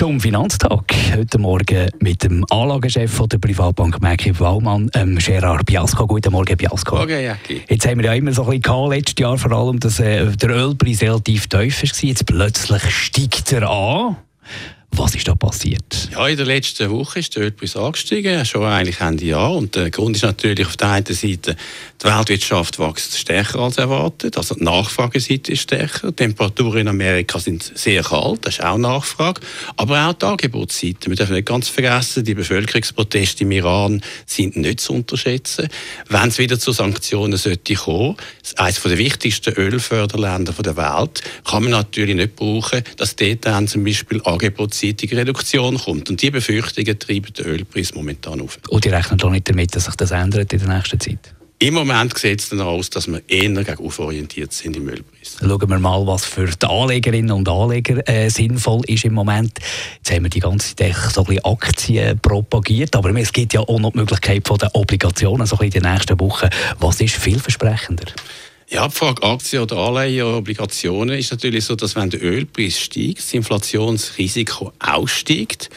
zum Finanztag. Heute Morgen mit dem Anlagechef von der Privatbank Merki Baumann, ähm, Gerard Biasco. Guten Morgen, Biasco. Morgen, Jacki. Jetzt haben wir ja immer so ein bisschen gehabt, letztes Jahr vor allem, dass äh, der Ölpreis relativ tief war. Jetzt plötzlich steigt er an. Was ist da? Ja, in der letzten Woche ist der Ölpreis angestiegen, schon eigentlich Ende Jahr. Und der Grund ist natürlich auf der einen Seite, die Weltwirtschaft wächst stärker als erwartet, also die Nachfrageseite ist stärker. Die Temperaturen in Amerika sind sehr kalt, das ist auch Nachfrage. Aber auch die Angebotsseite. Wir dürfen nicht ganz vergessen, die Bevölkerungsproteste im Iran sind nicht zu unterschätzen. Wenn es wieder zu Sanktionen sollte kommen, eines der wichtigsten Ölförderländer der Welt, kann man natürlich nicht brauchen, dass dort dann zum Beispiel Angebots kurzzeitige Reduktion kommt. Und diese Befürchtungen treiben den Ölpreis momentan auf. Und die rechnen doch nicht damit, dass sich das ändert in der nächsten Zeit? Im Moment sieht es dann aus, dass wir eher gegen orientiert sind im Ölpreis. Schauen wir mal, was für die Anlegerinnen und Anleger äh, sinnvoll ist im Moment. Jetzt haben wir die ganze Zeit so ein bisschen Aktien propagiert, aber es gibt ja auch noch die Möglichkeit von den Obligationen so in den nächsten Wochen. Was ist vielversprechender? Ja, die Frage Aktien oder Anleihen oder Obligationen ist natürlich so, dass wenn der Ölpreis steigt, das Inflationsrisiko auch steigt.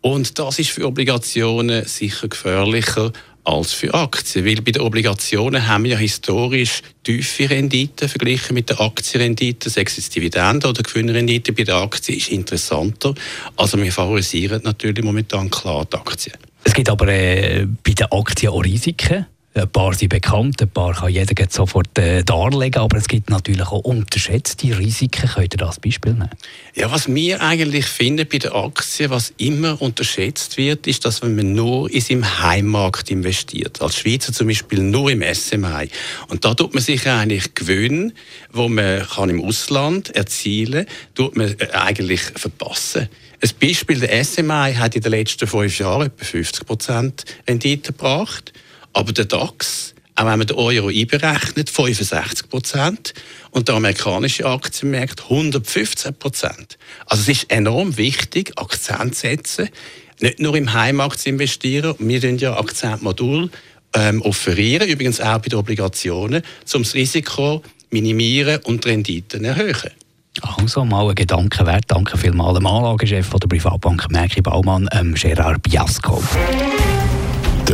Und das ist für Obligationen sicher gefährlicher als für Aktien. Weil bei den Obligationen haben wir ja historisch tiefe Renditen verglichen mit den Aktienrenditen, sei es Dividende oder Gewinnrendite. Bei der Aktie ist interessanter. Also wir favorisieren natürlich momentan klar die Aktien. Es gibt aber äh, bei den Aktien auch Risiken. Ein paar sind bekannt, ein paar kann jeder sofort äh, darlegen, aber es gibt natürlich auch unterschätzte Risiken. Könnt ihr das Beispiel nehmen? Ja, was wir eigentlich finden bei den Aktien, was immer unterschätzt wird, ist, dass wenn man nur in seinem Heimmarkt investiert. Als Schweizer zum Beispiel nur im SMI. Und da tut man sich eigentlich gewöhnen, wo man kann im Ausland erzielen kann, tut man äh, eigentlich verpassen. Ein Beispiel, der SMI hat in den letzten fünf Jahren etwa 50 Rendite gebracht. Aber der DAX, auch wenn man den Euro einberechnet, 65 Prozent und der amerikanische Aktienmarkt 115 Prozent. Also es ist enorm wichtig, Akzent zu setzen, nicht nur im Heimmarkt zu investieren. Wir tun ja Akzentmodul ähm, offerieren, übrigens auch bei den Obligationen, um das Risiko minimieren und die Renditen erhöhen. Also mal ein Gedanke wert. Danke vielmals dem Anlagechef der Privatbank Merki Baumann, ähm, Gerard Biasco.